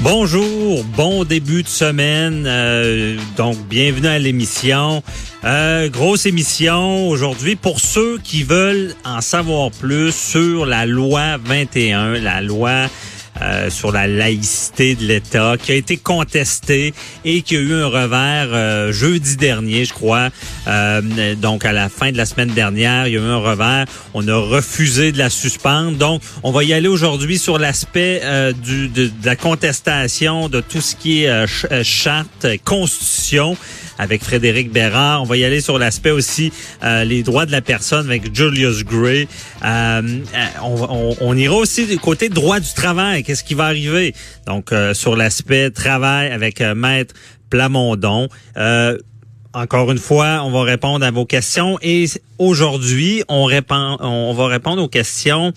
Bonjour, bon début de semaine. euh, donc, bienvenue à l'émission. Euh, grosse émission aujourd'hui pour ceux qui veulent en savoir plus sur la loi 21, la loi euh, sur la laïcité de l'État, qui a été contestée et qui a eu un revers euh, jeudi dernier, je crois. Euh, donc, à la fin de la semaine dernière, il y a eu un revers. On a refusé de la suspendre. Donc, on va y aller aujourd'hui sur l'aspect du de, de la contestation de tout ce qui est ch- charte, constitution avec Frédéric Bérard. On va y aller sur l'aspect aussi euh, les droits de la personne avec Julius Gray. Euh, euh, on, on- on ira aussi du côté droit du travail. Qu'est-ce qui va arriver? Donc, sur l'aspect travail avec Maître Plamondon. Encore une fois, on va répondre à vos questions et aujourd'hui, on répond, on va répondre aux questions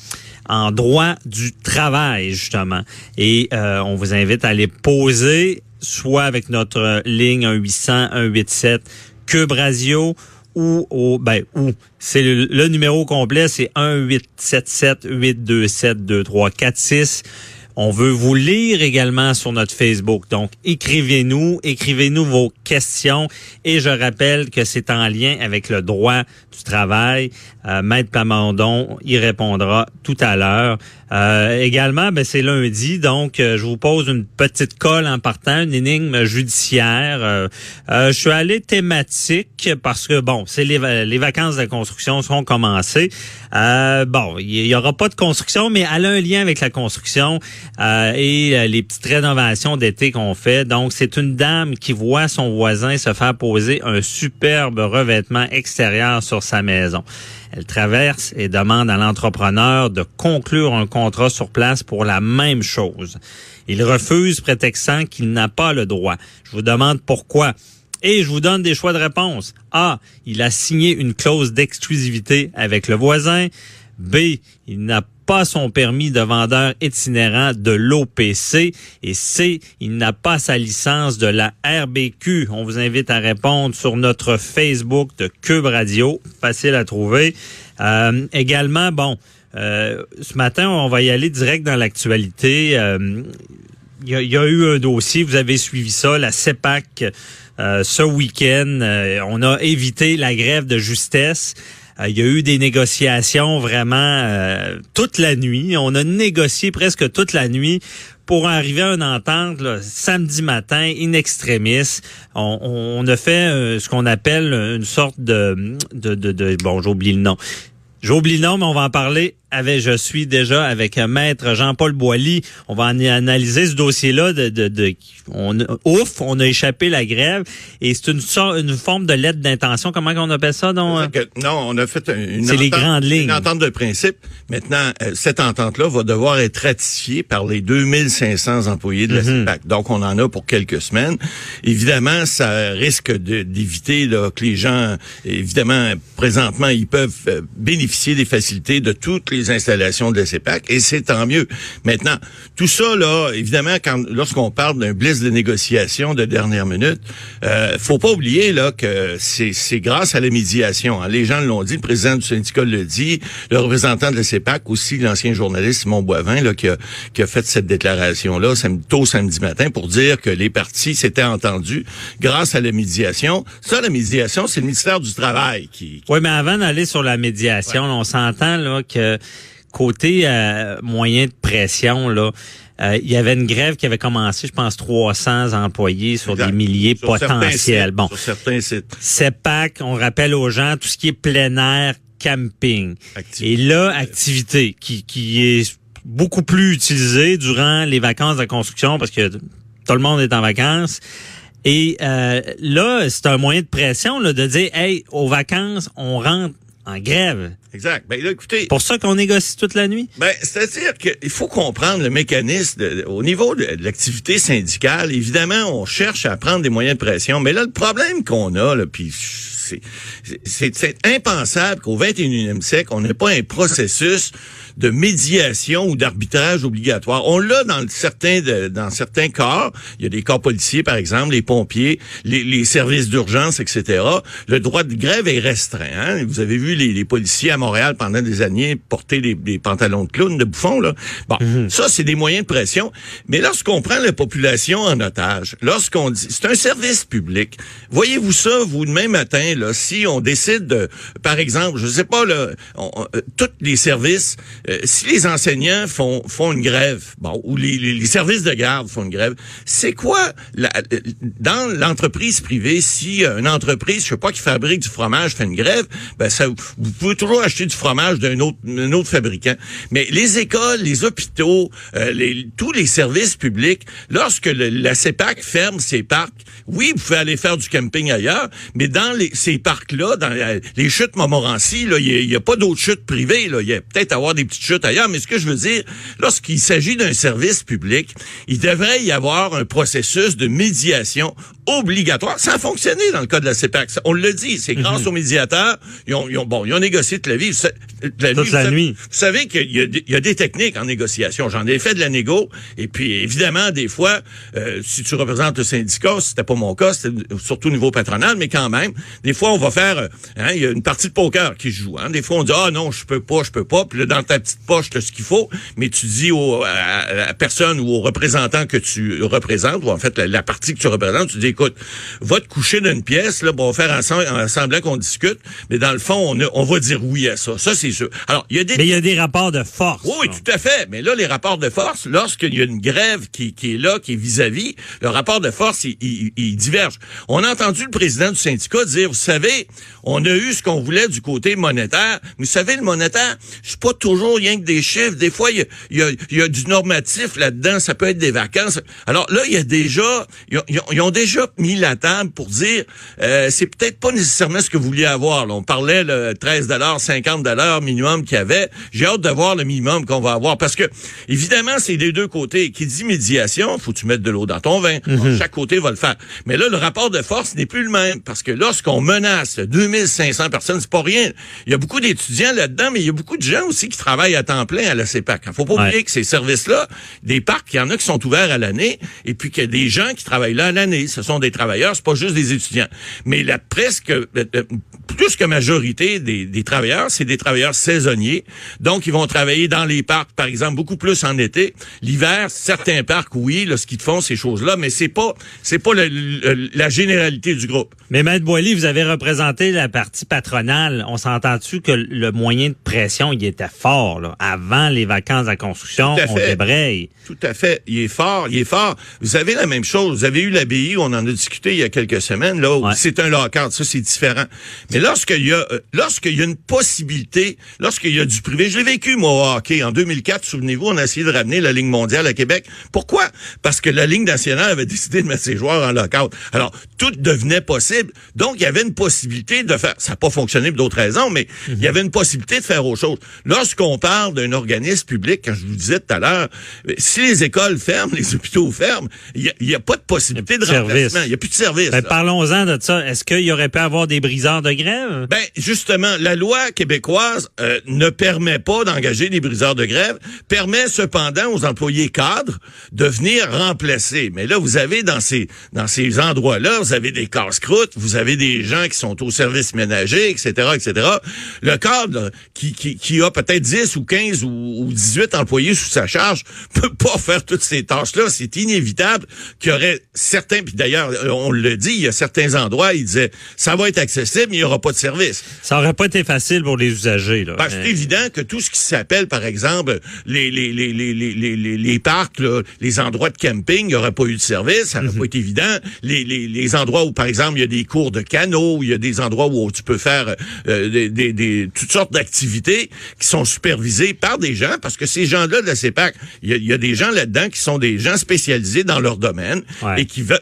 en droit du travail justement. Et on vous invite à les poser soit avec notre ligne 1 800 187 Cube Radio ou ben ou c'est le, le numéro complet c'est 1 877 827 2346 on veut vous lire également sur notre Facebook. Donc, écrivez-nous, écrivez-nous vos questions. Et je rappelle que c'est en lien avec le droit du travail. Euh, Maître Plamondon y répondra tout à l'heure. Euh, également, ben, c'est lundi, donc euh, je vous pose une petite colle en partant, une énigme judiciaire. Je suis allé thématique parce que, bon, c'est les, va- les vacances de construction sont commencées. Bon, il y, aura pas de construction, mais elle a un lien avec la construction euh, et euh, les petites rénovations d'été qu'on fait. Donc, c'est une dame qui voit son voisin se faire poser un superbe revêtement extérieur sur sa maison. Elle traverse et demande à l'entrepreneur de conclure un contrat sur place pour la même chose. Il refuse, prétextant qu'il n'a pas le droit. Je vous demande pourquoi. Et je vous donne des choix de réponse. A. Il a signé une clause d'exclusivité avec le voisin. B. Il n'a pas son permis de vendeur itinérant de l'OPC. Et C. Il n'a pas sa licence de la RBQ. On vous invite à répondre sur notre Facebook de Cube Radio. Facile à trouver. Euh, également, bon, euh, ce matin, on va y aller direct dans l'actualité. Euh, il y, a, y a eu un dossier, vous avez suivi ça, la CEPAC, euh, ce week-end. euh, on a évité la grève de justesse. Euh, il y a eu des négociations vraiment euh, toute la nuit. On a négocié presque toute la nuit pour arriver à une entente samedi matin, in extremis. On, on a fait euh, ce qu'on appelle une sorte de, de, de, de bon, j'oublie le nom. J'oublie le nom, mais on va en parler avec, je suis déjà avec euh, maître Jean-Paul Boilly. On va en analyser ce dossier-là. De, de, de, on, ouf, on a échappé la grève et c'est une sorte, une forme de lettre d'intention. Comment on appelle ça donc? Que- non, on a fait une C'est les entente- grandes lignes. Une entente de principe. Maintenant, euh, cette entente-là va devoir être ratifiée par les 2500 employés de la Mhm. CEPAC. Donc, on en a pour quelques semaines. Évidemment, ça risque d'éviter que les gens, évidemment, présentement, ils peuvent euh, bénéficier des facilités de toutes les installations de la CEPAC, et c'est tant mieux. Maintenant, tout ça, là, évidemment, quand lorsqu'on parle d'un blitz de négociation de dernière minute, euh, faut pas oublier là que c'est c'est grâce à la médiation. hein. Les gens l'ont dit, le président du syndicat le dit, le représentant de la CEPAC aussi, l'ancien journaliste Simon Boivin, là, qui a, qui a fait cette déclaration-là samedi, tôt samedi matin pour dire que les partis s'étaient entendus grâce à la médiation. Ça, la médiation, c'est le ministère du Travail qui, Oui, mais avant d'aller sur la médiation, là, on s'entend là que côté euh, moyen de pression, là, euh, il y avait une grève qui avait commencé, je pense, 300 employés sur Exact. des milliers Sur potentiels. sites, Bon, Sur certains sites. CEPAC, on rappelle aux gens tout ce qui est plein air, camping. Activité. Et là, activité qui, qui est beaucoup plus utilisée durant les vacances de construction parce que tout le monde est en vacances. Et euh, là, c'est un moyen de pression là, de dire, hey, aux vacances, on rentre en grève. Exact. Ben là, écoutez. Pour ça qu'on négocie toute la nuit? Ben, c'est-à-dire qu'il faut comprendre le mécanisme de- au niveau de, de l'activité syndicale. Évidemment, on cherche à prendre des moyens de pression, mais là, le problème qu'on a, là, puis c'est, impensable qu'au 21e siècle, on n'ait pas un processus de médiation ou d'arbitrage obligatoire. On l'a dans certains de- dans certains corps. Il y a des corps policiers, par exemple, les pompiers, les, les services d'urgence, etc. Le droit de grève est restreint. hein. Vous avez vu les, les policiers à Montréal pendant des années porter des, des pantalons de clown, de bouffon. Là. Bon, ça, c'est des moyens de pression. Mais lorsqu'on prend la population en otage, lorsqu'on dit... C'est un service public. Voyez-vous ça, vous, demain matin, si on décide de... Par exemple, je sais pas, là, on- on- euh, tous les services... euh, si les enseignants font, font une grève, bon, ou les, les- les services de garde font une grève, c'est quoi la- euh, dans l'entreprise privée, si euh, une entreprise, je sais pas, qui fabrique du fromage fait une grève, ben ça, vous pouvez toujours acheter du fromage d'un autre, d'un autre fabricant. Mais les écoles, les hôpitaux, euh, les, tous les services publics, lorsque le- la CEPAC ferme ses parcs, oui, vous pouvez aller faire du camping ailleurs, mais dans les, parcs-là, dans la- les chutes Montmorency, il n'y a, pas d'autres chutes privées. Il y a peut-être avoir des petites chutes ailleurs, mais ce que je veux dire, lorsqu'il s'agit d'un service public, il devrait y avoir un processus de médiation obligatoire. Ça a fonctionné dans le cas de la CEPAC. On le dit, c'est grâce aux médiateurs. Ils ont, ils ont- bon, ils ont négocié toute la vie. La Toute la savez- nuit. Vous savez qu'il y, a des- il y a des techniques en négociation. J'en ai fait de la négo. Et puis, évidemment, des fois, euh, si tu représentes le syndicat, c'était pas mon cas, c'était surtout au niveau patronal, mais quand même, des fois, on va faire, euh, hein, il y a une partie de poker qui se joue. Hein. Des fois, on dit, ah non, je peux pas, je peux pas. Puis là, dans ta petite poche, tu as ce qu'il faut. Mais tu dis au, à, à la personne ou au représentant que tu représentes, ou en fait, la, la partie que tu représentes, tu dis, écoute, va te coucher dans une pièce, là, bon, on va faire ensemble, en semblant qu'on discute, mais dans le fond, on, a- on va dire oui à ça. Ça, c'est sûr. Alors, il y a des Mais il y a des rapports de force. oui, tout à fait. Mais là, les rapports de force, lorsqu'il y a une grève qui, qui est là, qui est vis-à-vis, le rapport de force, il, il- il diverge. On a entendu le président du syndicat dire, vous savez, on a eu ce qu'on voulait du côté monétaire. Vous savez, le monétaire, c'est pas toujours rien que des chiffres. Des fois, il y a, il y a- il y a du normatif là-dedans. Ça peut être des vacances. Alors là, il y a déjà, ils ont, ils ont- ils ont déjà mis la table pour dire, euh, c'est peut-être pas nécessairement ce que vous vouliez avoir. là. On parlait le 13 50 minimum qu'il y avait. J'ai hâte de voir le minimum qu'on va avoir parce que évidemment c'est des deux côtés. Qui dit médiation, faut que tu mettes de l'eau dans ton vin. Bon, chaque côté va le faire. Mais là le rapport de force n'est plus le même parce que lorsqu'on menace 2500 personnes, c'est pas rien. Il y a beaucoup d'étudiants là-dedans, mais il y a beaucoup de gens aussi qui travaillent à temps plein à la CEPAC. Faut pas Ouais. oublier que ces services-là, des parcs, il y en a qui sont ouverts à l'année et puis qu'il y a des gens qui travaillent là à l'année. Ce sont des travailleurs, c'est pas juste des étudiants. Mais la presque euh, euh, plus que majorité des, des travailleurs, c'est des travailleurs saisonniers. Donc, ils vont travailler dans les parcs, par exemple, beaucoup plus en été. L'hiver, certains parcs, oui, là, ce qu'ils font, ces choses-là, mais c'est pas, c'est pas le- le- la généralité du groupe. Mais Maître Boily, vous avez représenté la partie patronale. On s'entend-tu que le moyen de pression, il était fort, là? Avant les vacances à construction, Tout à on fait. débraye. Tout à fait. Il est fort, il est fort. Vous avez la même chose. Vous avez eu l'ABI, on en a discuté il y a quelques semaines, là, Ouais. c'est un lock-out. Ça, c'est différent. Mais lorsqu'il y a, euh, lorsqu'il y a une possibilité, lorsqu'il y a du privé, je l'ai vécu, moi, au hockey. En 2004, souvenez-vous, on a essayé de ramener la Ligue mondiale à Québec. Pourquoi? Parce que la Ligue nationale avait décidé de mettre ses joueurs en lock-out. Alors, tout devenait possible. Donc, il y avait une possibilité de faire, ça n'a pas fonctionné pour d'autres raisons, mais il y avait une possibilité de faire autre chose. Lorsqu'on parle d'un organisme public, quand je vous disais tout à l'heure, si les écoles ferment, les hôpitaux ferment, il n'y a, a pas de possibilité de Il Il n'y a plus de service. Ben, parlons-en de ça. Est-ce qu'il y aurait pu avoir des briseurs de grève? Ben justement, la loi québécoise euh, ne permet pas d'engager des briseurs de grève, permet cependant aux employés cadres de venir remplacer. Mais là, vous avez dans ces dans ces endroits-là, vous avez des casse-croûtes, vous avez des gens qui sont au service ménager, etc., etc. Le cadre qui, qui, qui a peut-être 10 ou 15 ou, ou 18 employés sous sa charge peut pas faire toutes ces tâches-là. C'est inévitable qu'il y aurait certains, puis d'ailleurs, euh, on le dit, il y a certains endroits, ils disaient, ça va être accessible, mais il n'y aura pas de service. Ça n'aurait pas été facile pour les usagers. Là. Parce c'est euh, évident que tout ce qui s'appelle, par exemple, les, les, les, parcs, les endroits de camping, il n'y aurait pas eu de service, ça n'aurait mhm. pas été évident. Les, les, endroits où, par exemple, il y a des cours de canaux, il y a des endroits où tu peux faire euh, des, toutes sortes d'activités qui sont supervisées par des gens, parce que ces gens-là de la CEPAC, il y a, des gens là-dedans qui sont des gens spécialisés dans leur domaine et qui veulent...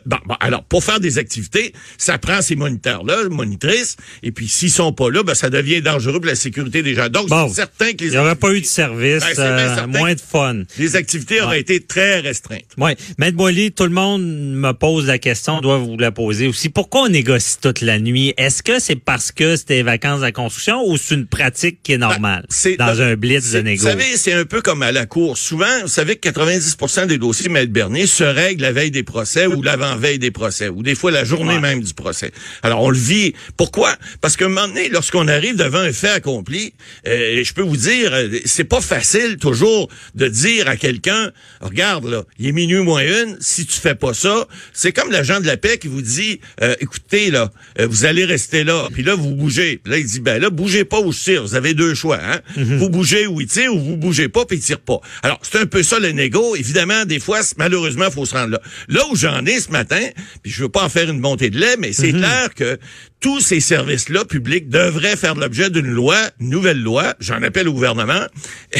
Alors, pour faire des activités, ça prend ces moniteurs-là, monitrices, et puis s'ils sont pas là, ben, ça devient dangereux pour la sécurité des gens. Donc, Bon. c'est certain que les Il n'y aurait pas eu de service, Ben, euh, moins de fun. les activités auraient été très restreintes. Oui. Maître Boily, tout le monde me pose la question, on doit vous la poser aussi. Pourquoi on négocie toute la nuit? Est-ce que c'est parce que c'était les vacances la construction ou c'est une pratique qui est normale? Ben, c'est- dans ben, un blitz de c'est- négo? Vous savez, c'est un peu comme à la cour. Souvent, vous savez que 90% des dossiers, Maître Bernier, se règlent la veille des procès ou l'avant-veille des procès, ou des fois la journée Ouais. même du procès. Alors, on le vit. Pourquoi? Parce qu'à un moment donné, lorsqu'on arrive devant un fait accompli, euh, je peux vous dire, euh, c'est pas facile toujours de dire à quelqu'un, regarde, là, il est minuit moins une, si tu fais pas ça, c'est comme l'agent de la paix qui vous dit, euh, écoutez, là, euh, vous allez rester là, puis là, vous bougez. Puis là, il dit, ben là, bougez pas ou je tire. Vous avez deux choix, hein? Vous bougez ou il tire, ou vous bougez pas, puis il tire pas. Alors, c'est un peu ça, le négo. Évidemment, des fois, malheureusement, il faut se rendre là. Là où j'en ai ce matin, puis je veux pas en faire une montée de lait, mais c'est clair que tous ces services-là publics devraient faire l'objet d'une loi, une nouvelle loi, j'en appelle au gouvernement,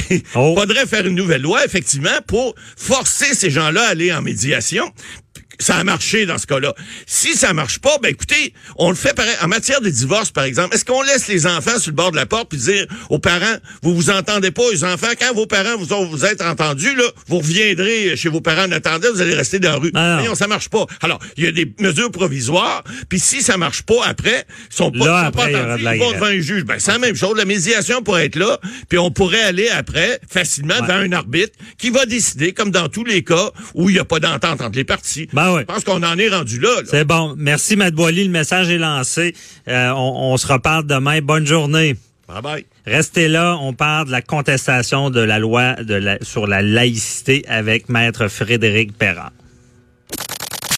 et Oh. faudrait faire une nouvelle loi, effectivement, pour forcer ces gens-là à aller en médiation. Ça a marché dans ce cas-là. Si ça marche pas, ben écoutez, on le fait pareil. En matière de divorce, par exemple, est-ce qu'on laisse les enfants sur le bord de la porte puis dire aux parents, vous vous entendez pas, les enfants, quand vos parents vous ont vous êtes entendus, là, vous reviendrez chez vos parents en attendant, vous allez rester dans la rue. Ah non. Ça marche pas. Alors, il y a des mesures provisoires, puis si ça marche pas après, ils sont pas, Là, sont pas après, entendus, ils vont devant un juge. Ben, c'est la même chose. La médiation pourrait être là, puis on pourrait aller après, facilement, Ouais. devant un arbitre qui va décider, comme dans tous les cas où il n'y a pas d'entente entre les parties. Ben ouais. Je pense qu'on en est rendu là. là. C'est bon. Merci, Maître Boily. Le message est lancé. Euh, on, on se reparle demain. Bonne journée. Bye bye. Restez là, on parle de la contestation de la loi de la, sur la laïcité avec Maître Frédéric Perrin.